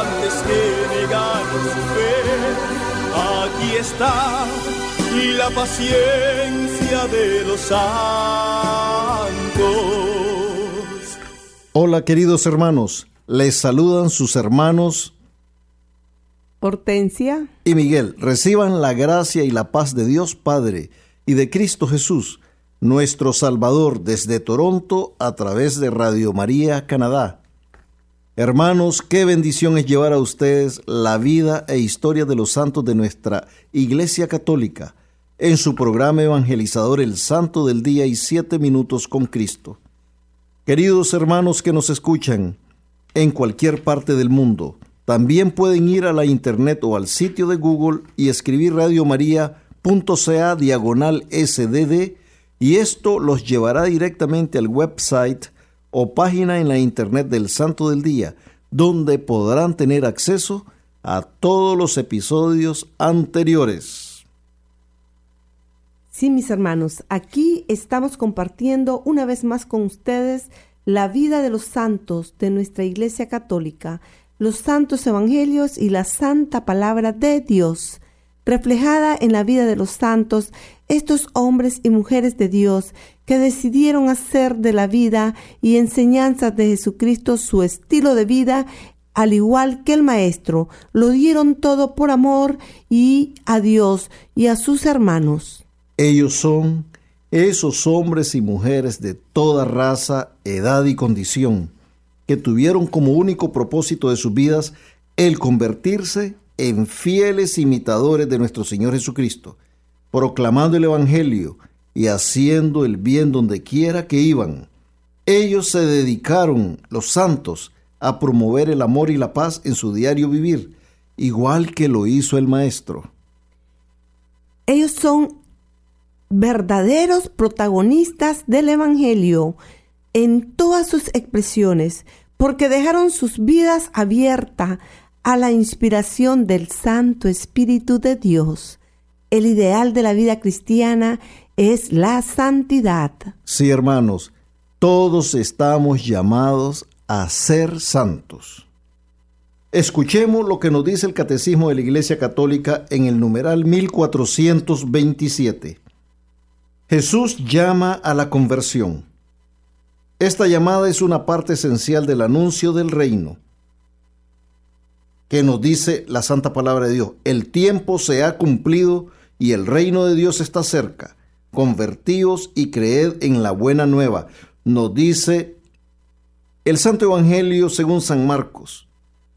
antes que negar su fe. Aquí está la paciencia de los santos. Hola queridos hermanos, les saludan sus hermanos Hortensia y Miguel. Reciban la gracia y la paz de Dios Padre y de Cristo Jesús, nuestro Salvador, desde Toronto a través de Radio María, Canadá. Hermanos, qué bendición es llevar a ustedes la vida e historia de los santos de nuestra Iglesia Católica en su programa evangelizador El Santo del Día y Siete Minutos con Cristo. Queridos hermanos que nos escuchan en cualquier parte del mundo, también pueden ir a la internet o al sitio de Google y escribir radiomaria.ca diagonal sdd y esto los llevará directamente al website o página en la internet del Santo del Día, donde podrán tener acceso a todos los episodios anteriores. Sí, mis hermanos, aquí estamos compartiendo una vez más con ustedes la vida de los santos de nuestra Iglesia Católica, los santos evangelios y la santa palabra de Dios, reflejada en la vida de los santos, estos hombres y mujeres de Dios que decidieron hacer de la vida y enseñanzas de Jesucristo su estilo de vida, al igual que el Maestro, lo dieron todo por amor y a Dios y a sus hermanos. Ellos son esos hombres y mujeres de toda raza, edad y condición, que tuvieron como único propósito de sus vidas el convertirse en fieles imitadores de nuestro Señor Jesucristo, proclamando el Evangelio y haciendo el bien donde quiera que iban. Ellos se dedicaron, los santos, a promover el amor y la paz en su diario vivir, igual que lo hizo el Maestro. Ellos son verdaderos protagonistas del Evangelio en todas sus expresiones, porque dejaron sus vidas abiertas a la inspiración del Santo Espíritu de Dios. El ideal de la vida cristiana es la santidad. Sí, hermanos, todos estamos llamados a ser santos. Escuchemos lo que nos dice el Catecismo de la Iglesia Católica en el numeral 1427. Jesús llama a la conversión. Esta llamada es una parte esencial del anuncio del reino, que nos dice la santa palabra de Dios. El tiempo se ha cumplido y el reino de Dios está cerca. Convertíos y creed en la buena nueva, nos dice el Santo Evangelio según San Marcos,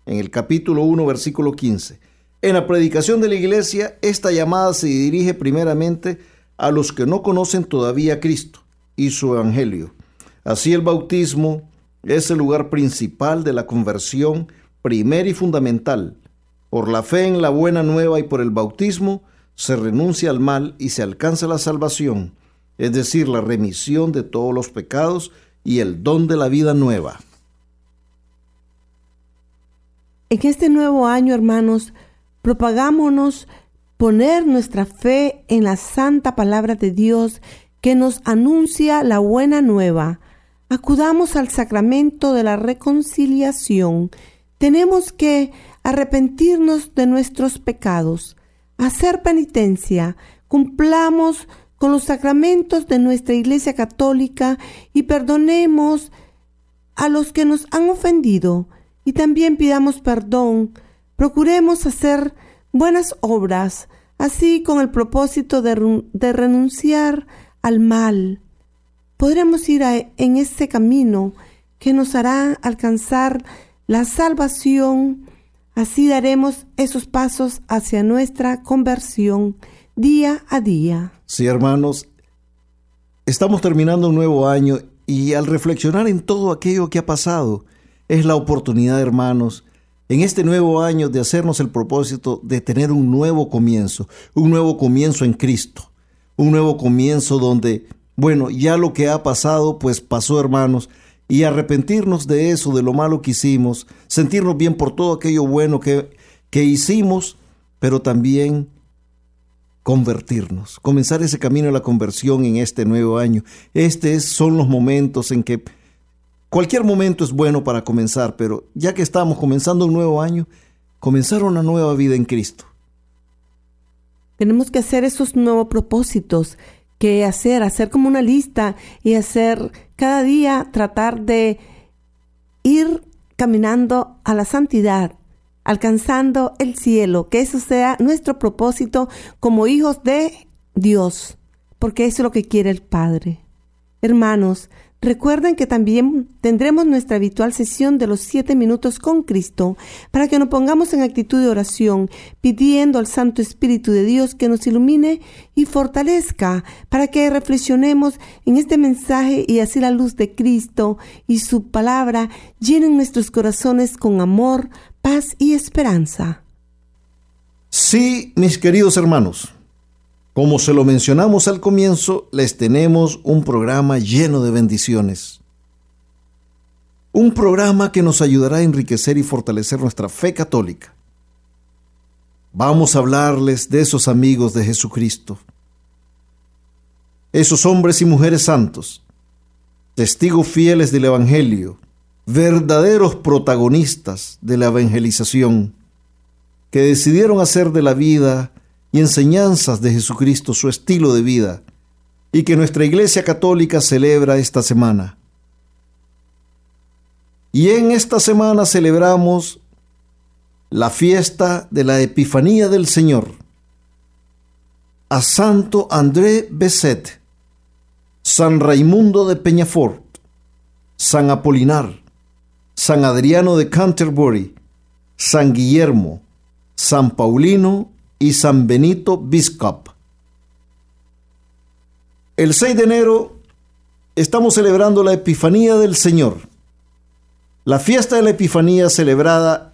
en el capítulo 1, versículo 15. En la predicación de la iglesia, esta llamada se dirige primeramente a los que no conocen todavía a Cristo y su Evangelio. Así el bautismo es el lugar principal de la conversión primera y fundamental. Por la fe en la buena nueva y por el bautismo se renuncia al mal y se alcanza la salvación, es decir, la remisión de todos los pecados y el don de la vida nueva. En este nuevo año, hermanos, propagámonos poner nuestra fe en la santa palabra de Dios que nos anuncia la buena nueva. Acudamos al sacramento de la reconciliación. Tenemos que arrepentirnos de nuestros pecados, hacer penitencia, cumplamos con los sacramentos de nuestra Iglesia Católica y perdonemos a los que nos han ofendido y también pidamos perdón. Procuremos hacer buenas obras, así con el propósito de, renunciar al mal. Podremos ir en ese camino que nos hará alcanzar la salvación. Así daremos esos pasos hacia nuestra conversión día a día. Sí, hermanos, estamos terminando un nuevo año y al reflexionar en todo aquello que ha pasado, es la oportunidad, hermanos, en este nuevo año de hacernos el propósito de tener un nuevo comienzo, un nuevo comienzo en Cristo, un nuevo comienzo donde, bueno, ya lo que ha pasado, pues pasó, hermanos, y arrepentirnos de eso, de lo malo que hicimos, sentirnos bien por todo aquello bueno que, que hicimos, pero también convertirnos, comenzar ese camino de la conversión en este nuevo año. Estos son los momentos en que cualquier momento es bueno para comenzar, pero ya que estamos comenzando un nuevo año, comenzar una nueva vida en Cristo. Tenemos que hacer esos nuevos propósitos que hacer, hacer como una lista y hacer cada día tratar de ir caminando a la santidad, alcanzando el cielo, que eso sea nuestro propósito como hijos de Dios, porque eso es lo que quiere el Padre. Hermanos, Recuerden que también tendremos nuestra habitual sesión de los siete minutos con Cristo para que nos pongamos en actitud de oración, pidiendo al Santo Espíritu de Dios que nos ilumine y fortalezca para que reflexionemos en este mensaje y así la luz de Cristo y su palabra llenen nuestros corazones con amor, paz y esperanza. Sí, mis queridos hermanos. Como se lo mencionamos al comienzo, les tenemos un programa lleno de bendiciones. Un programa que nos ayudará a enriquecer y fortalecer nuestra fe católica. Vamos a hablarles de esos amigos de Jesucristo, esos hombres y mujeres santos, testigos fieles del Evangelio, verdaderos protagonistas de la evangelización, que decidieron hacer de la vida y enseñanzas de Jesucristo su estilo de vida y que nuestra Iglesia Católica celebra esta semana. Y en esta semana celebramos la fiesta de la Epifanía del Señor. A Santo André Beset, San Raimundo de Peñafort, San Apolinar, San Adriano de Canterbury, San Guillermo, San Paulino y San Benito Biscop. El 6 de enero estamos celebrando la Epifanía del Señor. La fiesta de la Epifanía celebrada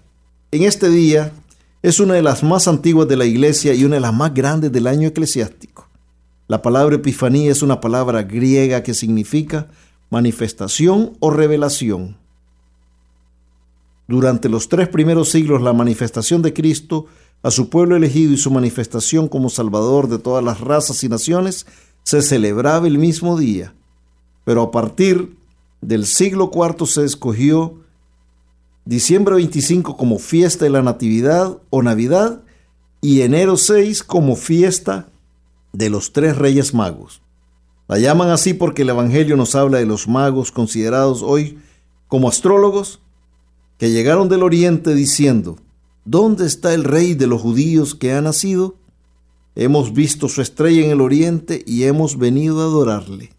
en este día es una de las más antiguas de la iglesia y una de las más grandes del año eclesiástico. La palabra Epifanía es una palabra griega que significa manifestación o revelación. Durante los tres primeros siglos la manifestación de Cristo a su pueblo elegido y su manifestación como Salvador de todas las razas y naciones se celebraba el mismo día. Pero a partir del siglo IV se escogió diciembre 25 como fiesta de la Natividad o Navidad y enero 6 como fiesta de los tres reyes magos. La llaman así porque el Evangelio nos habla de los magos considerados hoy como astrólogos que llegaron del oriente diciendo, ¿Dónde está el rey de los judíos que ha nacido? Hemos visto su estrella en el oriente y hemos venido a adorarle.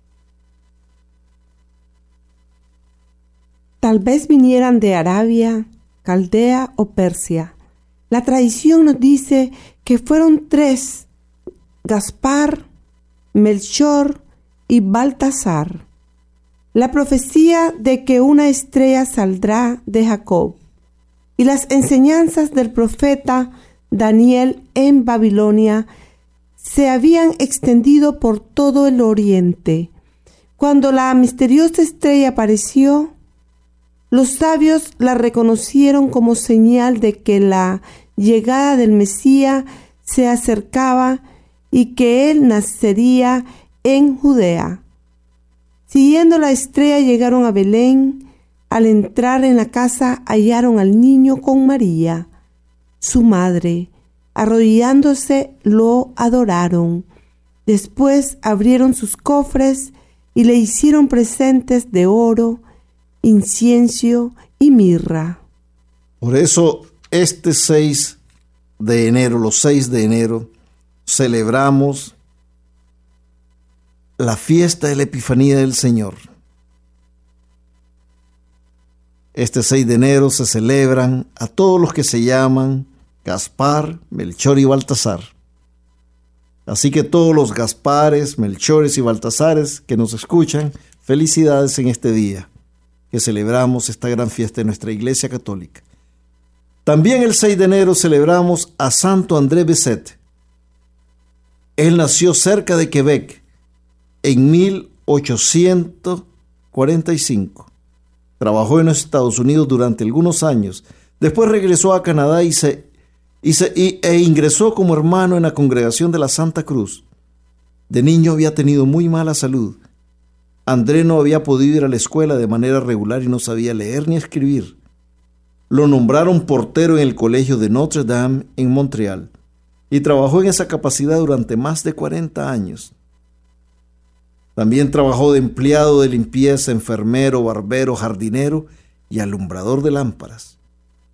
Tal vez vinieran de Arabia, Caldea o Persia. La tradición nos dice que fueron tres, Gaspar, Melchor y Baltasar. La profecía de que una estrella saldrá de Jacob y las enseñanzas del profeta Daniel en Babilonia se habían extendido por todo el oriente. Cuando la misteriosa estrella apareció, los sabios la reconocieron como señal de que la llegada del Mesías se acercaba y que él nacería en Judea. Siguiendo la estrella llegaron a Belén, al entrar en la casa hallaron al niño con María, su madre. Arrodillándose lo adoraron. Después abrieron sus cofres y le hicieron presentes de oro, incienso y mirra. Por eso este 6 de enero, los 6 de enero, celebramos la fiesta de la Epifanía del Señor. Este 6 de enero se celebran a todos los que se llaman Gaspar, Melchor y Baltasar. Así que todos los Gaspares, Melchores y Baltasares que nos escuchan, felicidades en este día que celebramos esta gran fiesta de nuestra Iglesia Católica. También el 6 de enero celebramos a Santo André Besset. Él nació cerca de Quebec en 1845. Trabajó en los Estados Unidos durante algunos años. Después regresó a Canadá y se, e ingresó como hermano en la congregación de la Santa Cruz. De niño había tenido muy mala salud. André no había podido ir a la escuela de manera regular y no sabía leer ni escribir. Lo nombraron portero en el colegio de Notre Dame en Montreal y trabajó en esa capacidad durante más de 40 años. También trabajó de empleado de limpieza, enfermero, barbero, jardinero y alumbrador de lámparas.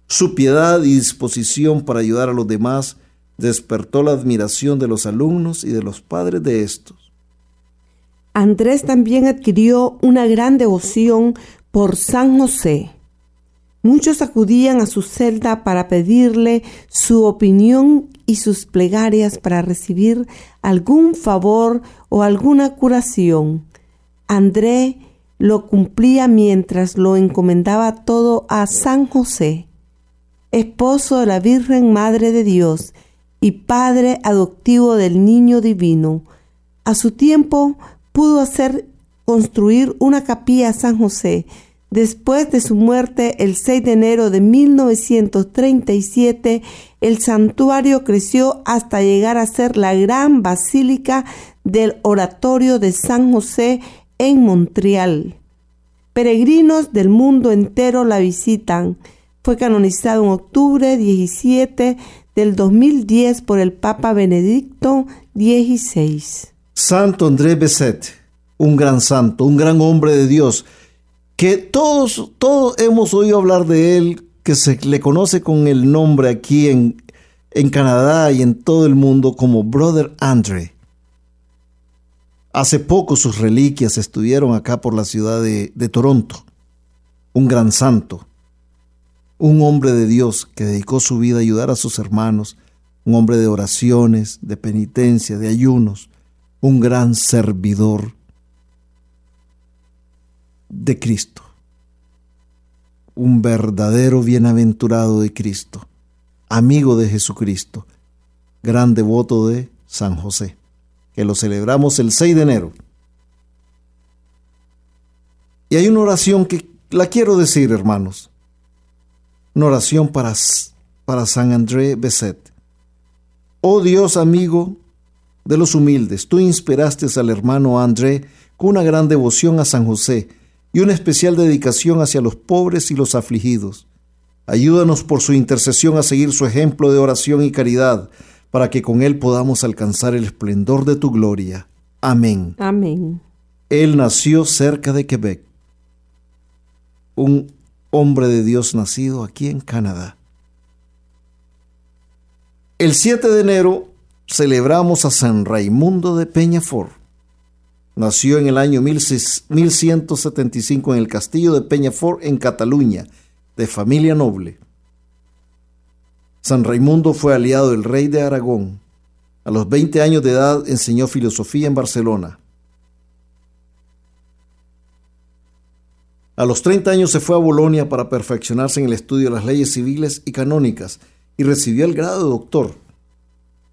Su piedad y disposición para ayudar a los demás despertó la admiración de los alumnos y de los padres de estos. Andrés también adquirió una gran devoción por San José. Muchos acudían a su celda para pedirle su opinión y sus plegarias para recibir algún favor o alguna curación. André lo cumplía mientras lo encomendaba todo a San José, esposo de la Virgen Madre de Dios y padre adoptivo del niño divino. A su tiempo pudo hacer construir una capilla a San José, Después de su muerte el 6 de enero de 1937, el santuario creció hasta llegar a ser la gran basílica del oratorio de San José en Montreal. Peregrinos del mundo entero la visitan. Fue canonizado en octubre 17 del 2010 por el Papa Benedicto XVI. Santo André Besset, un gran santo, un gran hombre de Dios, que todos, todos hemos oído hablar de él, que se le conoce con el nombre aquí en, en Canadá y en todo el mundo como Brother Andre. Hace poco sus reliquias estuvieron acá por la ciudad de, de Toronto. Un gran santo, un hombre de Dios que dedicó su vida a ayudar a sus hermanos, un hombre de oraciones, de penitencia, de ayunos, un gran servidor de Cristo, un verdadero bienaventurado de Cristo, amigo de Jesucristo, gran devoto de San José, que lo celebramos el 6 de enero. Y hay una oración que la quiero decir, hermanos, una oración para, para San André Beset. Oh Dios amigo de los humildes, tú inspiraste al hermano André con una gran devoción a San José, y una especial dedicación hacia los pobres y los afligidos. Ayúdanos por su intercesión a seguir su ejemplo de oración y caridad, para que con él podamos alcanzar el esplendor de tu gloria. Amén. Amén. Él nació cerca de Quebec, un hombre de Dios nacido aquí en Canadá. El 7 de enero celebramos a San Raimundo de Peñafort. Nació en el año 1175 en el castillo de Peñafort, en Cataluña, de familia noble. San Raimundo fue aliado del rey de Aragón. A los 20 años de edad enseñó filosofía en Barcelona. A los 30 años se fue a Bolonia para perfeccionarse en el estudio de las leyes civiles y canónicas y recibió el grado de doctor.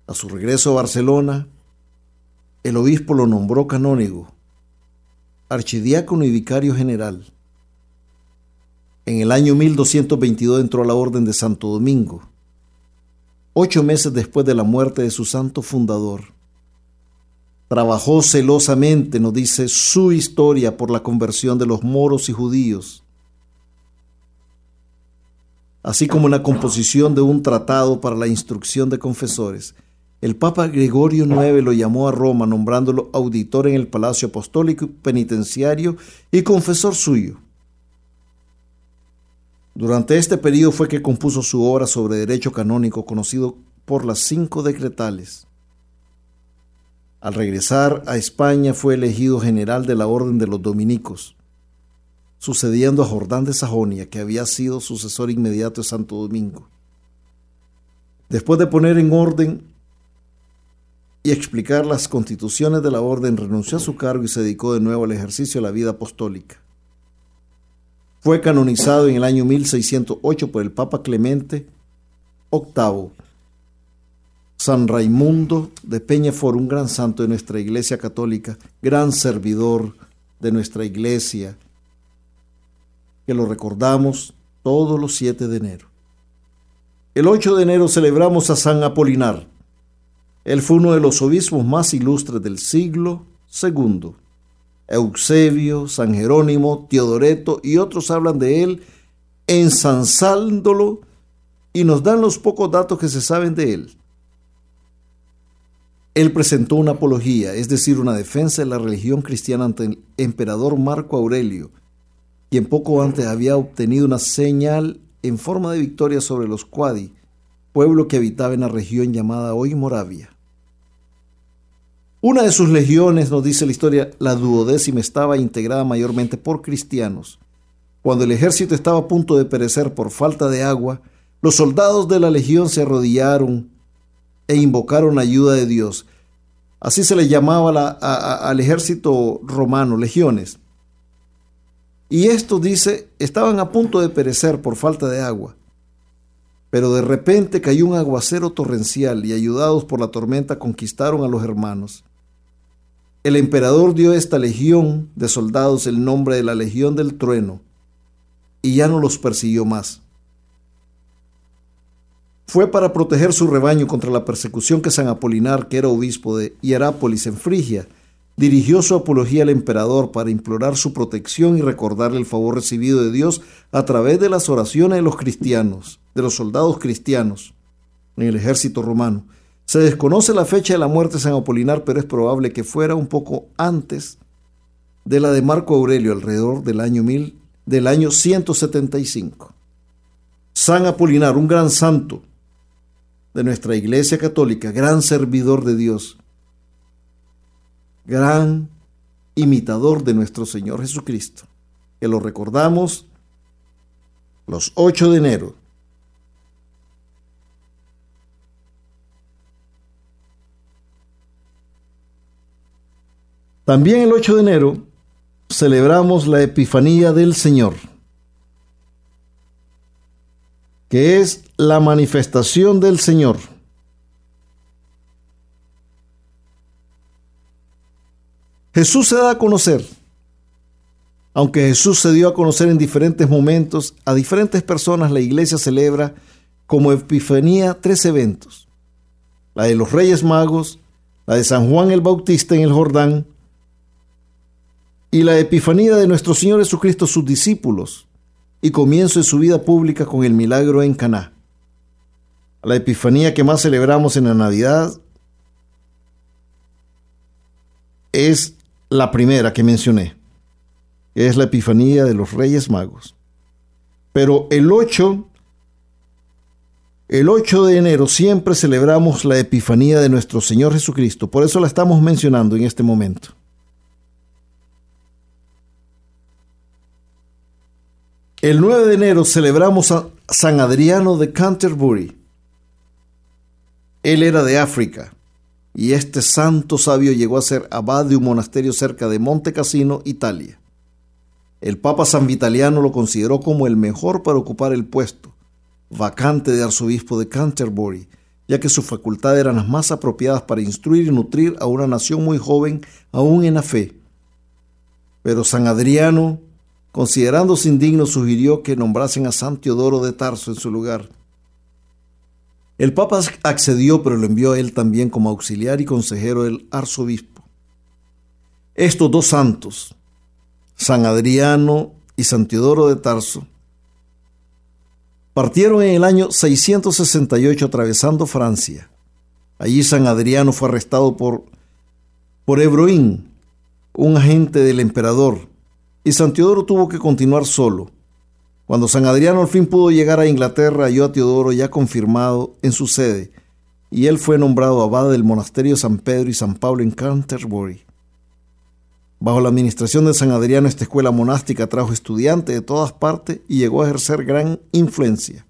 A su regreso a Barcelona, el obispo lo nombró canónigo, archidiácono y vicario general. En el año 1222 entró a la Orden de Santo Domingo, ocho meses después de la muerte de su santo fundador. Trabajó celosamente, nos dice, su historia por la conversión de los moros y judíos, así como la composición de un tratado para la instrucción de confesores. El Papa Gregorio IX lo llamó a Roma, nombrándolo auditor en el Palacio Apostólico Penitenciario y confesor suyo. Durante este periodo fue que compuso su obra sobre derecho canónico conocido por las cinco decretales. Al regresar a España fue elegido general de la Orden de los Dominicos, sucediendo a Jordán de Sajonia, que había sido sucesor inmediato de Santo Domingo. Después de poner en orden y explicar las constituciones de la orden, renunció a su cargo y se dedicó de nuevo al ejercicio de la vida apostólica. Fue canonizado en el año 1608 por el Papa Clemente VIII. San Raimundo de Peñafort, un gran santo de nuestra Iglesia Católica, gran servidor de nuestra Iglesia, que lo recordamos todos los 7 de enero. El 8 de enero celebramos a San Apolinar. Él fue uno de los obispos más ilustres del siglo II. Eusebio, San Jerónimo, Teodoreto y otros hablan de él ensanzándolo y nos dan los pocos datos que se saben de él. Él presentó una apología, es decir, una defensa de la religión cristiana ante el emperador Marco Aurelio, quien poco antes había obtenido una señal en forma de victoria sobre los Quadi, pueblo que habitaba en la región llamada hoy Moravia. Una de sus legiones, nos dice la historia, la duodécima estaba integrada mayormente por cristianos. Cuando el ejército estaba a punto de perecer por falta de agua, los soldados de la legión se arrodillaron e invocaron ayuda de Dios. Así se le llamaba al ejército romano, legiones. Y esto dice, estaban a punto de perecer por falta de agua. Pero de repente cayó un aguacero torrencial y ayudados por la tormenta conquistaron a los hermanos. El emperador dio a esta legión de soldados el nombre de la Legión del Trueno y ya no los persiguió más. Fue para proteger su rebaño contra la persecución que San Apolinar, que era obispo de Hierápolis en Frigia, dirigió su apología al emperador para implorar su protección y recordarle el favor recibido de Dios a través de las oraciones de los cristianos, de los soldados cristianos en el ejército romano. Se desconoce la fecha de la muerte de San Apolinar, pero es probable que fuera un poco antes de la de Marco Aurelio, alrededor del año, mil, del año 175. San Apolinar, un gran santo de nuestra Iglesia Católica, gran servidor de Dios, gran imitador de nuestro Señor Jesucristo, que lo recordamos los 8 de enero También el 8 de enero celebramos la Epifanía del Señor, que es la manifestación del Señor. Jesús se da a conocer, aunque Jesús se dio a conocer en diferentes momentos, a diferentes personas la iglesia celebra como Epifanía tres eventos. La de los Reyes Magos, la de San Juan el Bautista en el Jordán y la epifanía de nuestro Señor Jesucristo sus discípulos y comienzo de su vida pública con el milagro en Caná. La epifanía que más celebramos en la Navidad es la primera que mencioné, es la epifanía de los Reyes Magos. Pero el 8 el 8 de enero siempre celebramos la Epifanía de nuestro Señor Jesucristo, por eso la estamos mencionando en este momento. El 9 de enero celebramos a San Adriano de Canterbury. Él era de África y este santo sabio llegó a ser abad de un monasterio cerca de Monte Cassino, Italia. El Papa San Vitaliano lo consideró como el mejor para ocupar el puesto vacante de arzobispo de Canterbury, ya que sus facultades eran las más apropiadas para instruir y nutrir a una nación muy joven aún en la fe. Pero San Adriano Considerándose indigno, sugirió que nombrasen a San Teodoro de Tarso en su lugar. El Papa accedió, pero lo envió a él también como auxiliar y consejero del arzobispo. Estos dos santos, San Adriano y San Teodoro de Tarso, partieron en el año 668 atravesando Francia. Allí San Adriano fue arrestado por, por Ebroín, un agente del emperador, y San Teodoro tuvo que continuar solo. Cuando San Adriano al fin pudo llegar a Inglaterra, halló a Teodoro ya confirmado en su sede, y él fue nombrado abad del monasterio San Pedro y San Pablo en Canterbury. Bajo la administración de San Adriano, esta escuela monástica trajo estudiantes de todas partes y llegó a ejercer gran influencia.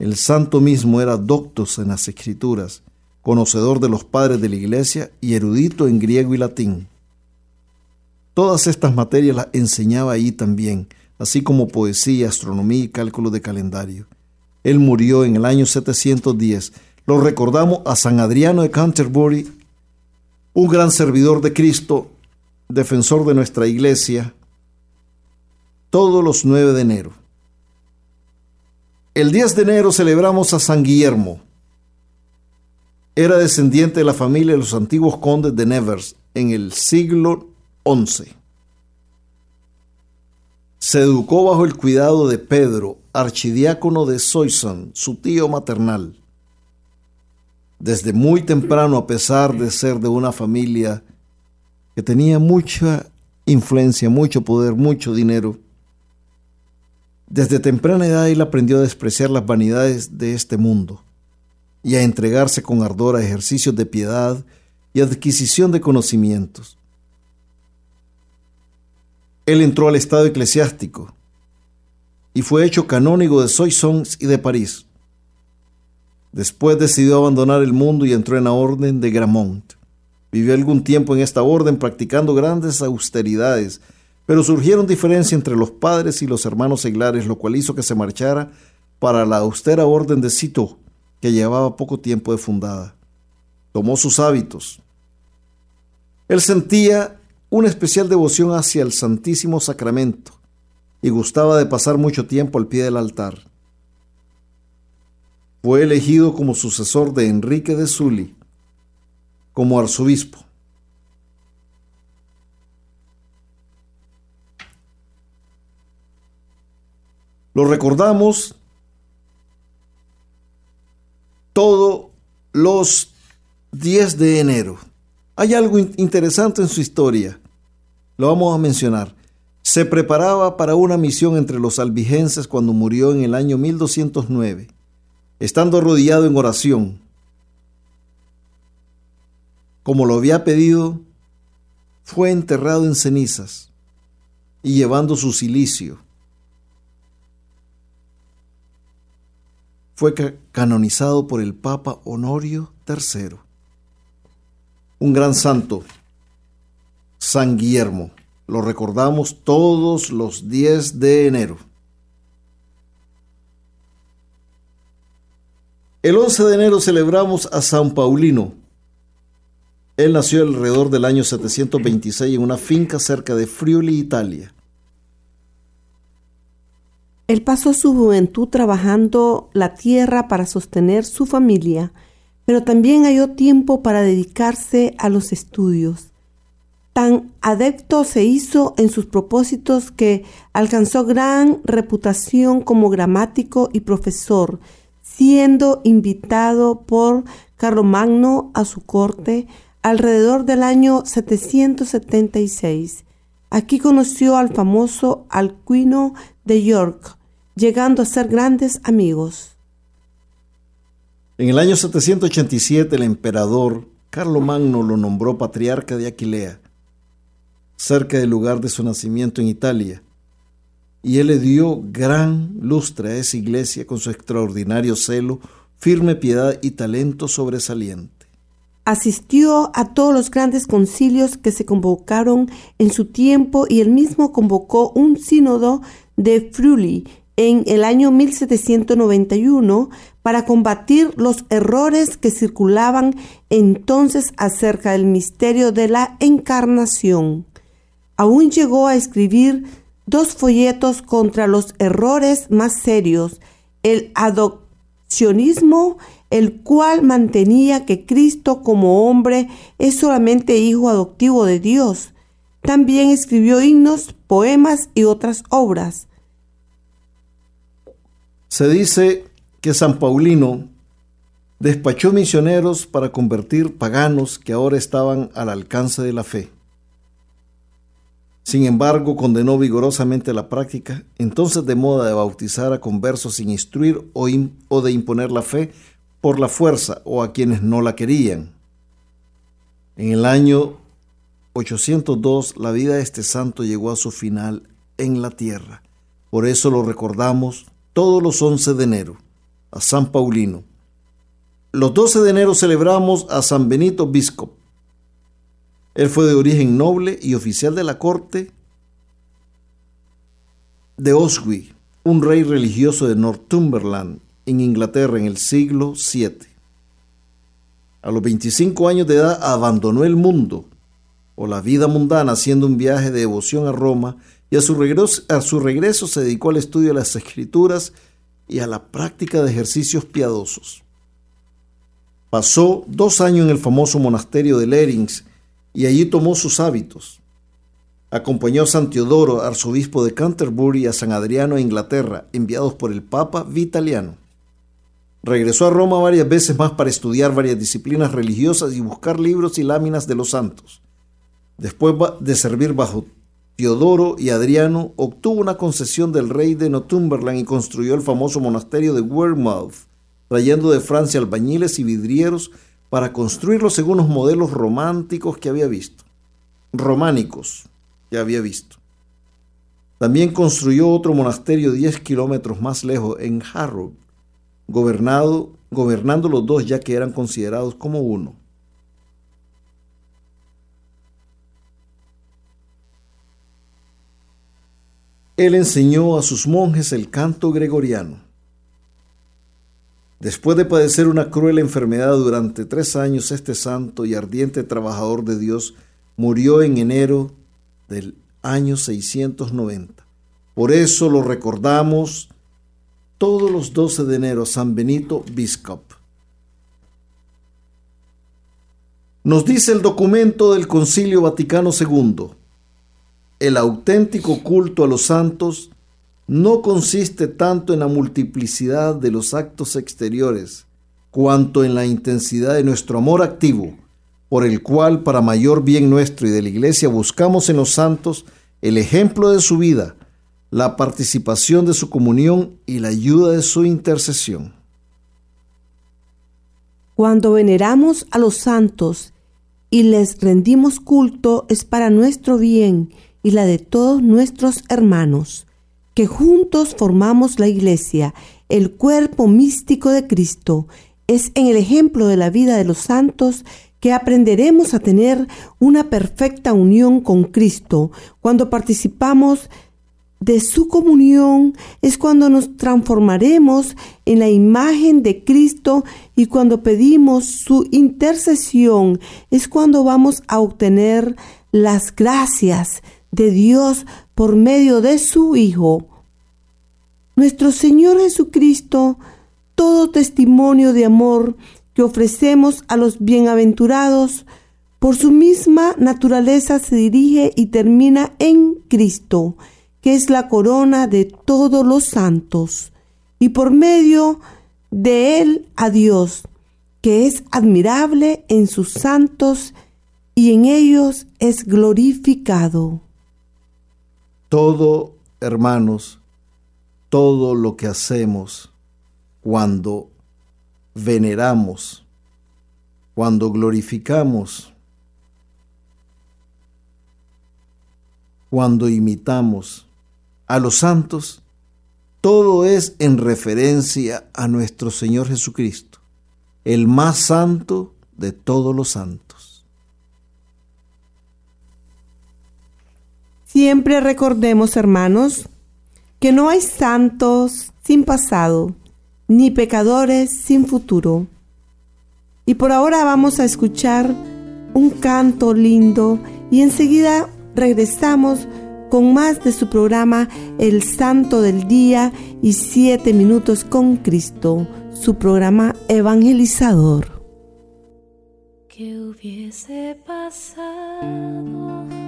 El santo mismo era doctos en las escrituras, conocedor de los padres de la iglesia y erudito en griego y latín. Todas estas materias las enseñaba allí también, así como poesía, astronomía y cálculo de calendario. Él murió en el año 710. Lo recordamos a San Adriano de Canterbury, un gran servidor de Cristo, defensor de nuestra iglesia, todos los 9 de enero. El 10 de enero celebramos a San Guillermo. Era descendiente de la familia de los antiguos condes de Nevers en el siglo XI. Se educó bajo el cuidado de Pedro, archidiácono de Soissons, su tío maternal. Desde muy temprano, a pesar de ser de una familia que tenía mucha influencia, mucho poder, mucho dinero, desde temprana edad él aprendió a despreciar las vanidades de este mundo y a entregarse con ardor a ejercicios de piedad y adquisición de conocimientos. Él entró al estado eclesiástico y fue hecho canónigo de Soissons y de París. Después decidió abandonar el mundo y entró en la orden de Gramont. Vivió algún tiempo en esta orden practicando grandes austeridades pero surgieron diferencias entre los padres y los hermanos seglares, lo cual hizo que se marchara para la austera orden de Cito, que llevaba poco tiempo de fundada. Tomó sus hábitos. Él sentía una especial devoción hacia el Santísimo Sacramento y gustaba de pasar mucho tiempo al pie del altar. Fue elegido como sucesor de Enrique de Sully, como arzobispo. Lo recordamos todos los 10 de enero. Hay algo interesante en su historia. Lo vamos a mencionar. Se preparaba para una misión entre los albigenses cuando murió en el año 1209, estando arrodillado en oración. Como lo había pedido, fue enterrado en cenizas y llevando su silicio. fue canonizado por el Papa Honorio III. Un gran santo, San Guillermo. Lo recordamos todos los 10 de enero. El 11 de enero celebramos a San Paulino. Él nació alrededor del año 726 en una finca cerca de Friuli, Italia. Él pasó su juventud trabajando la tierra para sostener su familia, pero también halló tiempo para dedicarse a los estudios. Tan adepto se hizo en sus propósitos que alcanzó gran reputación como gramático y profesor, siendo invitado por Carlomagno a su corte alrededor del año 776. Aquí conoció al famoso Alcuino de York, llegando a ser grandes amigos. En el año 787 el emperador Carlomagno lo nombró patriarca de Aquilea, cerca del lugar de su nacimiento en Italia, y él le dio gran lustre a esa iglesia con su extraordinario celo, firme piedad y talento sobresaliente. Asistió a todos los grandes concilios que se convocaron en su tiempo y él mismo convocó un sínodo de Friuli en el año 1791 para combatir los errores que circulaban entonces acerca del misterio de la encarnación. Aún llegó a escribir dos folletos contra los errores más serios, el adopcionismo, el cual mantenía que Cristo como hombre es solamente hijo adoptivo de Dios. También escribió himnos, poemas y otras obras. Se dice que San Paulino despachó misioneros para convertir paganos que ahora estaban al alcance de la fe. Sin embargo, condenó vigorosamente la práctica, entonces de moda de bautizar a conversos sin instruir o, de imponer la fe por la fuerza o a quienes no la querían. En el año 802 la vida de este santo llegó a su final en la tierra. Por eso lo recordamos todos los 11 de enero, a San Paulino. Los 12 de enero celebramos a San Benito Biscop. Él fue de origen noble y oficial de la corte de Oswy, un rey religioso de Northumberland, en Inglaterra, en el siglo VII. A los 25 años de edad abandonó el mundo o la vida mundana haciendo un viaje de devoción a Roma y a su, regreso, a su regreso se dedicó al estudio de las escrituras y a la práctica de ejercicios piadosos. Pasó dos años en el famoso monasterio de Lerings y allí tomó sus hábitos. Acompañó a San Teodoro, arzobispo de Canterbury, y a San Adriano a Inglaterra, enviados por el Papa Vitaliano. Regresó a Roma varias veces más para estudiar varias disciplinas religiosas y buscar libros y láminas de los santos. Después de servir bajo Teodoro y Adriano, obtuvo una concesión del rey de Northumberland y construyó el famoso monasterio de Wearmouth, trayendo de Francia albañiles y vidrieros para construirlo según los modelos románticos que había visto. Románicos que había visto. También construyó otro monasterio 10 kilómetros más lejos en Harrow, gobernando los dos ya que eran considerados como uno. Él enseñó a sus monjes el canto gregoriano. Después de padecer una cruel enfermedad durante tres años, este santo y ardiente trabajador de Dios murió en enero del año 690. Por eso lo recordamos todos los 12 de enero, San Benito Biscop. Nos dice el documento del Concilio Vaticano II el auténtico culto a los santos no consiste tanto en la multiplicidad de los actos exteriores, cuanto en la intensidad de nuestro amor activo, por el cual, para mayor bien nuestro y de la Iglesia, buscamos en los santos el ejemplo de su vida, la participación de su comunión y la ayuda de su intercesión. Cuando veneramos a los santos y les rendimos culto es para nuestro bien y la de todos nuestros hermanos, que juntos formamos la Iglesia, el cuerpo místico de Cristo. Es en el ejemplo de la vida de los santos que aprenderemos a tener una perfecta unión con Cristo. Cuando participamos de su comunión es cuando nos transformaremos en la imagen de Cristo y cuando pedimos su intercesión es cuando vamos a obtener las gracias de Dios por medio de su Hijo. Nuestro Señor Jesucristo, todo testimonio de amor que ofrecemos a los bienaventurados, por su misma naturaleza se dirige y termina en Cristo, que es la corona de todos los santos, y por medio de él a Dios, que es admirable en sus santos y en ellos es glorificado. Todo, hermanos, todo lo que hacemos cuando veneramos, cuando glorificamos, cuando imitamos a los santos, todo es en referencia a nuestro Señor Jesucristo, el más santo de todos los santos. Siempre recordemos, hermanos, que no hay santos sin pasado, ni pecadores sin futuro. Y por ahora vamos a escuchar un canto lindo y enseguida regresamos con más de su programa El Santo del Día y Siete Minutos con Cristo, su programa evangelizador. ¿Qué hubiese pasado?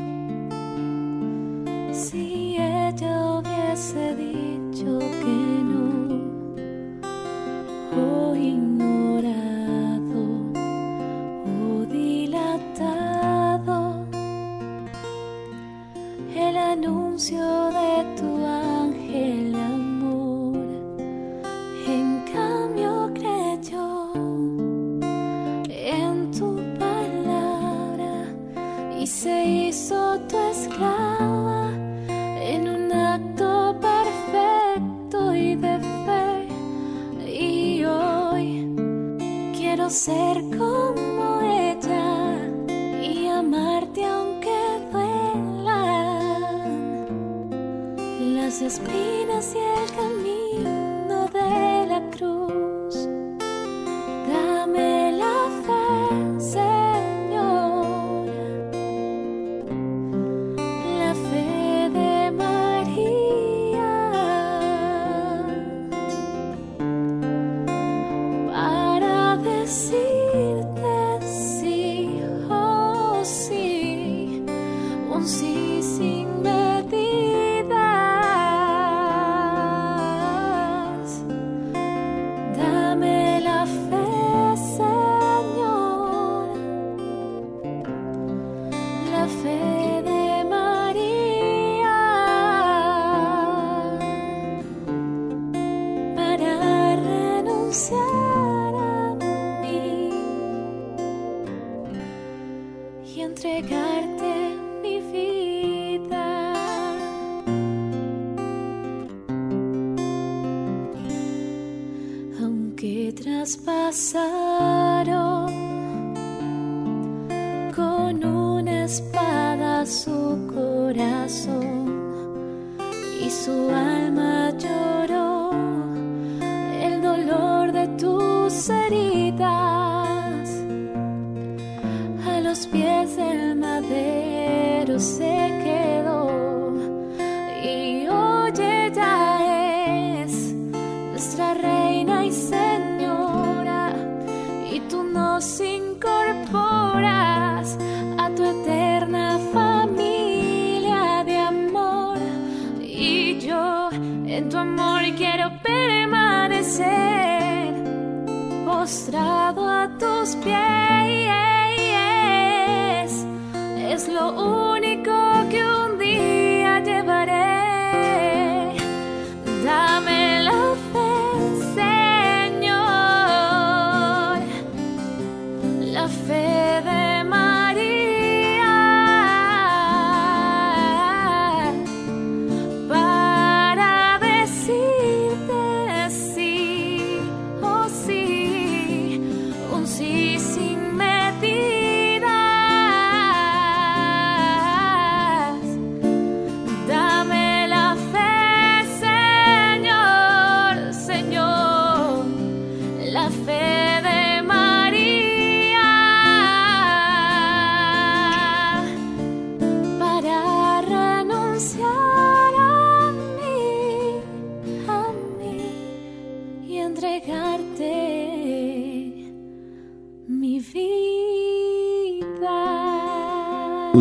si ella hubiese dicho que no o ignorado o dilatado el anuncio de tu ángel amor en cambio creyó en tu palabra y se hizo tu esclavo. Ser como ella y amarte aunque duelan las espinas y el camino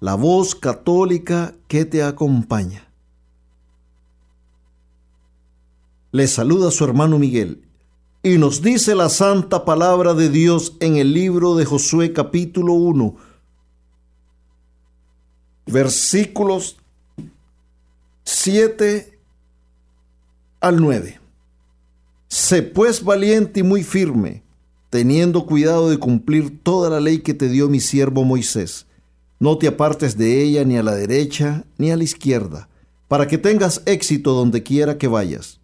la voz católica que te acompaña. Les saluda su hermano Miguel y nos dice la santa palabra de Dios en el libro de Josué capítulo 1, versículos 7 al 9. Sé pues valiente y muy firme, teniendo cuidado de cumplir toda la ley que te dio mi siervo Moisés. No te apartes de ella ni a la derecha ni a la izquierda, para que tengas éxito donde quiera que vayas.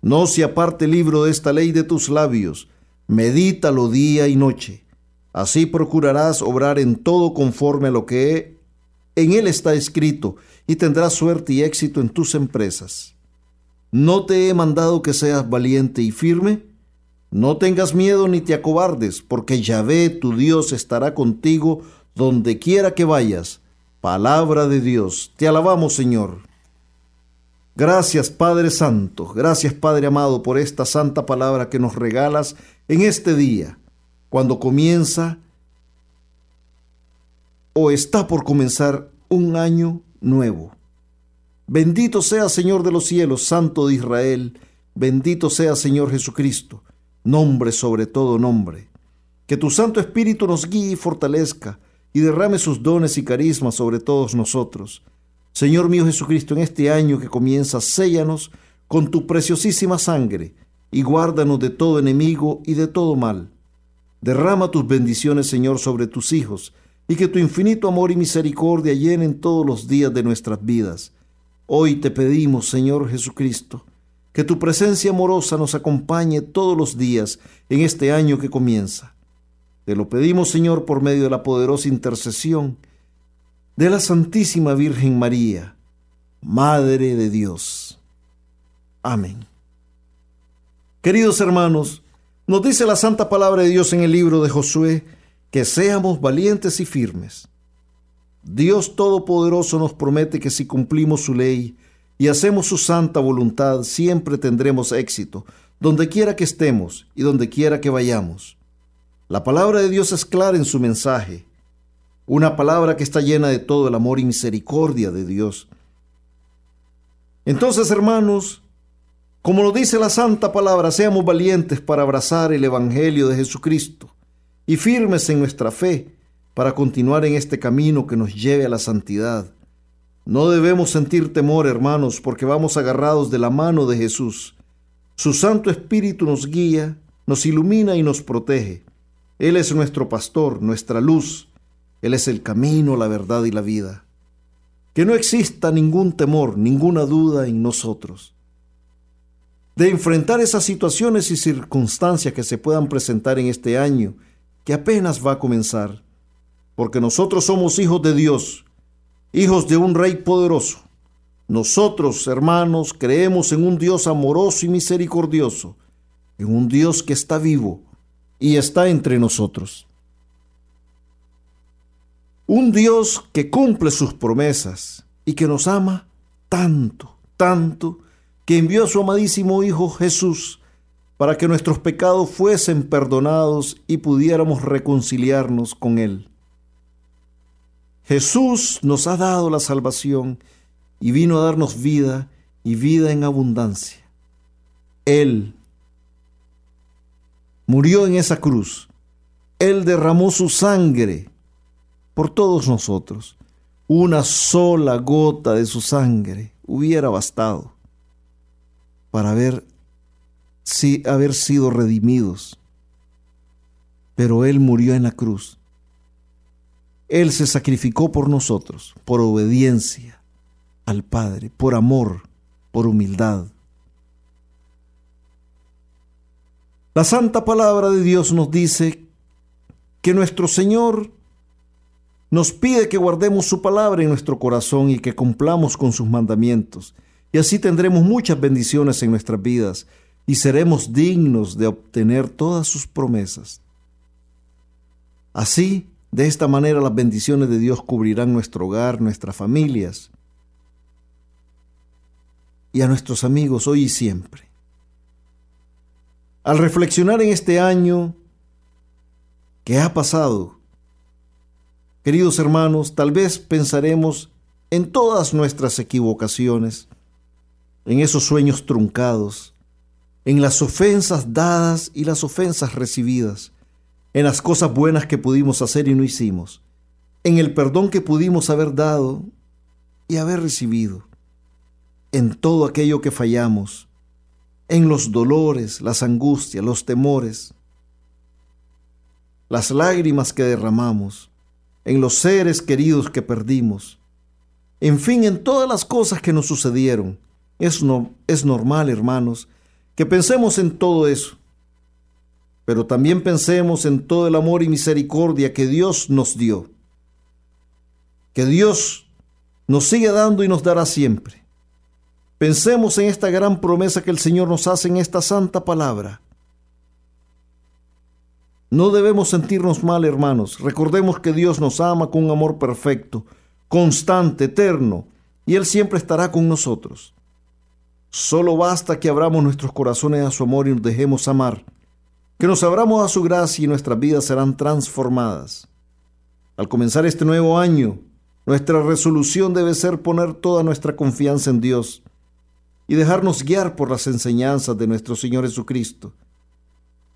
No se aparte el libro de esta ley de tus labios, medítalo día y noche. Así procurarás obrar en todo conforme a lo que en él está escrito, y tendrás suerte y éxito en tus empresas. ¿No te he mandado que seas valiente y firme? No tengas miedo ni te acobardes, porque Yahvé tu Dios estará contigo donde quiera que vayas. Palabra de Dios. Te alabamos, Señor. Gracias, Padre Santo. Gracias, Padre amado, por esta santa palabra que nos regalas en este día, cuando comienza o está por comenzar un año nuevo. Bendito sea Señor de los cielos, Santo de Israel, bendito sea Señor Jesucristo, nombre sobre todo nombre. Que tu Santo Espíritu nos guíe y fortalezca, y derrame sus dones y carismas sobre todos nosotros. Señor mío Jesucristo, en este año que comienza, séllanos con tu preciosísima sangre y guárdanos de todo enemigo y de todo mal. Derrama tus bendiciones, Señor, sobre tus hijos, y que tu infinito amor y misericordia llenen todos los días de nuestras vidas. Hoy te pedimos, Señor Jesucristo, que tu presencia amorosa nos acompañe todos los días en este año que comienza. Te lo pedimos, Señor, por medio de la poderosa intercesión de la Santísima Virgen María, Madre de Dios. Amén. Queridos hermanos, nos dice la santa palabra de Dios en el libro de Josué que seamos valientes y firmes. Dios Todopoderoso nos promete que si cumplimos su ley y hacemos su santa voluntad, siempre tendremos éxito, donde quiera que estemos y donde quiera que vayamos. La palabra de Dios es clara en su mensaje, una palabra que está llena de todo el amor y misericordia de Dios. Entonces, hermanos, como lo dice la santa palabra, seamos valientes para abrazar el Evangelio de Jesucristo y firmes en nuestra fe para continuar en este camino que nos lleve a la santidad. No debemos sentir temor, hermanos, porque vamos agarrados de la mano de Jesús. Su Santo Espíritu nos guía, nos ilumina y nos protege. Él es nuestro pastor, nuestra luz. Él es el camino, la verdad y la vida. Que no exista ningún temor, ninguna duda en nosotros. De enfrentar esas situaciones y circunstancias que se puedan presentar en este año, que apenas va a comenzar. Porque nosotros somos hijos de Dios, hijos de un Rey poderoso. Nosotros, hermanos, creemos en un Dios amoroso y misericordioso, en un Dios que está vivo, y está entre nosotros. Un Dios que cumple sus promesas y que nos ama tanto, tanto, que envió a su amadísimo Hijo Jesús para que nuestros pecados fuesen perdonados y pudiéramos reconciliarnos con Él. Jesús nos ha dado la salvación y vino a darnos vida y vida en abundancia. Él murió en esa cruz. Él derramó su sangre por todos nosotros. Una sola gota de su sangre hubiera bastado para haber, sido redimidos. Pero Él murió en la cruz. Él se sacrificó por nosotros, por obediencia al Padre, por amor, por humildad. La santa palabra de Dios nos dice que nuestro Señor nos pide que guardemos su palabra en nuestro corazón y que cumplamos con sus mandamientos. Y así tendremos muchas bendiciones en nuestras vidas y seremos dignos de obtener todas sus promesas. Así, de esta manera las bendiciones de Dios cubrirán nuestro hogar, nuestras familias y a nuestros amigos hoy y siempre. Al reflexionar en este año que ha pasado, queridos hermanos, tal vez pensaremos en todas nuestras equivocaciones, en esos sueños truncados, en las ofensas dadas y las ofensas recibidas, en las cosas buenas que pudimos hacer y no hicimos, en el perdón que pudimos haber dado y haber recibido, en todo aquello que fallamos, en los dolores, las angustias, los temores, las lágrimas que derramamos, en los seres queridos que perdimos, en fin, en todas las cosas que nos sucedieron. Es, no, es normal, hermanos, que pensemos en todo eso, pero también pensemos en todo el amor y misericordia que Dios nos dio, que Dios nos sigue dando y nos dará siempre. Pensemos en esta gran promesa que el Señor nos hace en esta santa palabra. No debemos sentirnos mal, hermanos. Recordemos que Dios nos ama con un amor perfecto, constante, eterno, y Él siempre estará con nosotros. Solo basta que abramos nuestros corazones a su amor y nos dejemos amar, que nos abramos a su gracia y nuestras vidas serán transformadas. Al comenzar este nuevo año, nuestra resolución debe ser poner toda nuestra confianza en Dios y dejarnos guiar por las enseñanzas de nuestro Señor Jesucristo,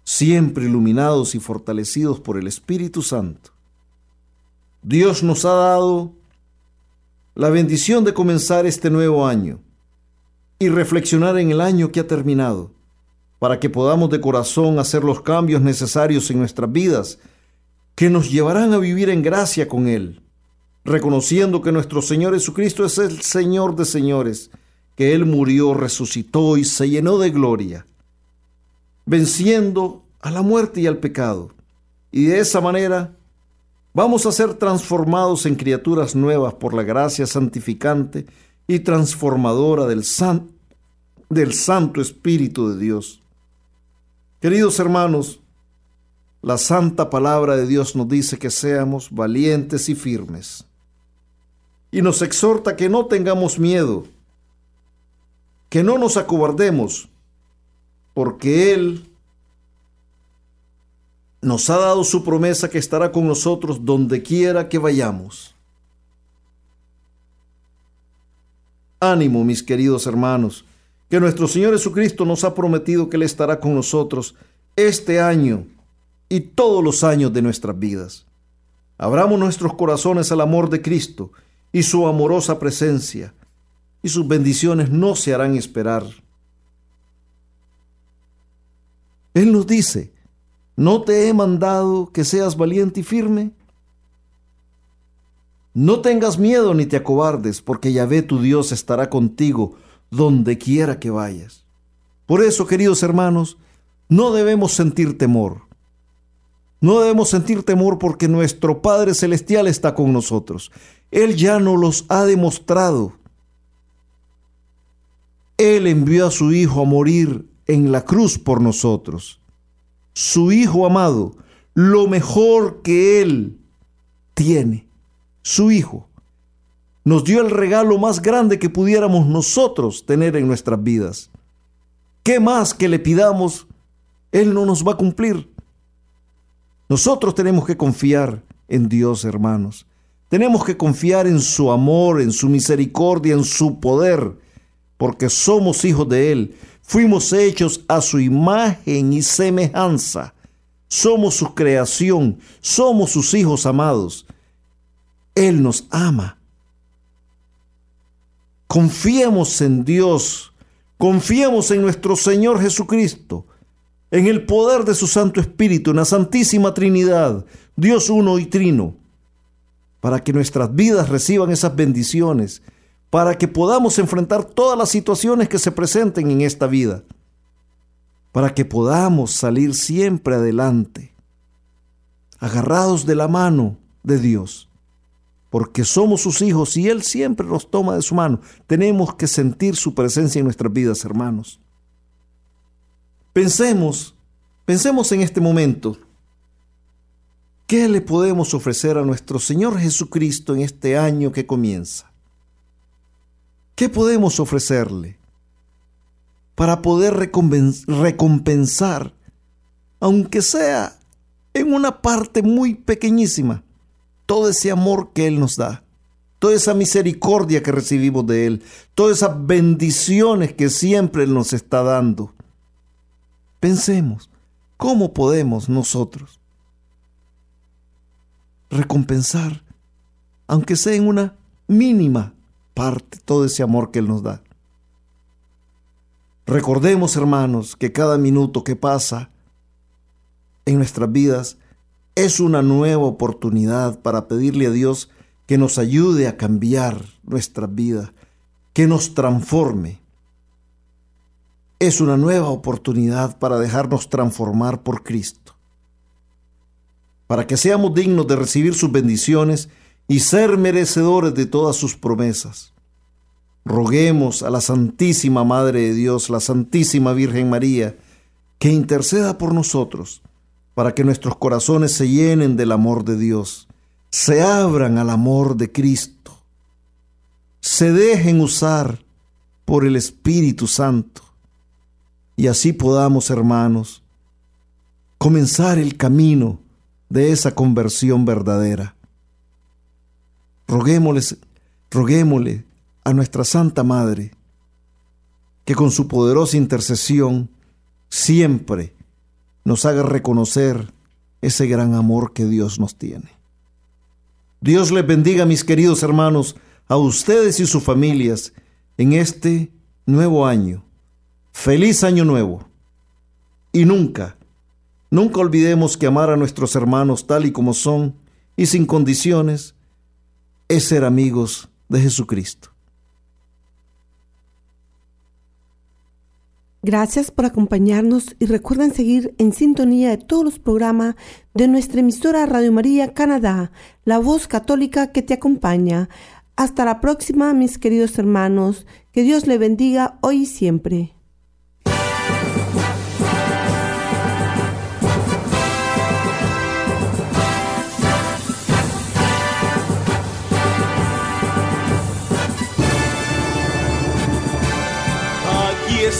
siempre iluminados y fortalecidos por el Espíritu Santo. Dios nos ha dado la bendición de comenzar este nuevo año y reflexionar en el año que ha terminado, para que podamos de corazón hacer los cambios necesarios en nuestras vidas que nos llevarán a vivir en gracia con Él, reconociendo que nuestro Señor Jesucristo es el Señor de señores, que Él murió, resucitó y se llenó de gloria, venciendo a la muerte y al pecado. Y de esa manera vamos a ser transformados en criaturas nuevas por la gracia santificante y transformadora del, san, del Santo Espíritu de Dios. Queridos hermanos, la santa palabra de Dios nos dice que seamos valientes y firmes. Y nos exhorta que no tengamos miedo, que no nos acobardemos, porque Él nos ha dado su promesa que estará con nosotros donde quiera que vayamos. Ánimo, mis queridos hermanos, que nuestro Señor Jesucristo nos ha prometido que Él estará con nosotros este año y todos los años de nuestras vidas. Abramos nuestros corazones al amor de Cristo y su amorosa presencia, y sus bendiciones no se harán esperar. Él nos dice, ¿No te he mandado que seas valiente y firme? No tengas miedo ni te acobardes, porque Yahvé tu Dios estará contigo donde quiera que vayas. Por eso, queridos hermanos, no debemos sentir temor. No debemos sentir temor porque nuestro Padre Celestial está con nosotros. Él ya nos los ha demostrado. Él envió a su Hijo a morir en la cruz por nosotros su Hijo amado, lo mejor que Él tiene, su Hijo. Nos dio el regalo más grande que pudiéramos nosotros tener en nuestras vidas. ¿Qué más que le pidamos? Él no nos va a cumplir. Nosotros tenemos que confiar en Dios, hermanos. Tenemos que confiar en su amor, en su misericordia, en su poder, porque somos hijos de Él. Fuimos hechos a su imagen y semejanza. Somos su creación, somos sus hijos amados. Él nos ama. Confiemos en Dios, confiemos en nuestro Señor Jesucristo, en el poder de su Santo Espíritu, en la Santísima Trinidad, Dios uno y trino, para que nuestras vidas reciban esas bendiciones para que podamos enfrentar todas las situaciones que se presenten en esta vida, para que podamos salir siempre adelante, agarrados de la mano de Dios, porque somos sus hijos y Él siempre nos toma de su mano. Tenemos que sentir su presencia en nuestras vidas, hermanos. Pensemos, pensemos en este momento. ¿Qué le podemos ofrecer a nuestro Señor Jesucristo en este año que comienza? ¿Qué podemos ofrecerle para poder recompensar, aunque sea en una parte muy pequeñísima, todo ese amor que Él nos da? toda esa misericordia que recibimos de Él, todas esas bendiciones que siempre Él nos está dando. Pensemos, ¿cómo podemos nosotros recompensar, aunque sea en una mínima todo ese amor que Él nos da. Recordemos, hermanos, que cada minuto que pasa en nuestras vidas es una nueva oportunidad para pedirle a Dios que nos ayude a cambiar nuestra vida, que nos transforme. Es una nueva oportunidad para dejarnos transformar por Cristo, para que seamos dignos de recibir sus bendiciones y ser merecedores de todas sus promesas. Roguemos a la Santísima Madre de Dios, la Santísima Virgen María, que interceda por nosotros, para que nuestros corazones se llenen del amor de Dios, se abran al amor de Cristo, se dejen usar por el Espíritu Santo, y así podamos, hermanos, comenzar el camino de esa conversión verdadera. Roguémosle, roguémosle a nuestra Santa Madre que con su poderosa intercesión siempre nos haga reconocer ese gran amor que Dios nos tiene. Dios les bendiga, mis queridos hermanos, a ustedes y sus familias en este nuevo año. Feliz año nuevo. Y nunca, nunca olvidemos que amar a nuestros hermanos tal y como son y sin condiciones es ser amigos de Jesucristo. Gracias por acompañarnos y recuerden seguir en sintonía de todos los programas de nuestra emisora Radio María Canadá, la voz católica que te acompaña. Hasta la próxima, mis queridos hermanos. Que Dios le bendiga hoy y siempre.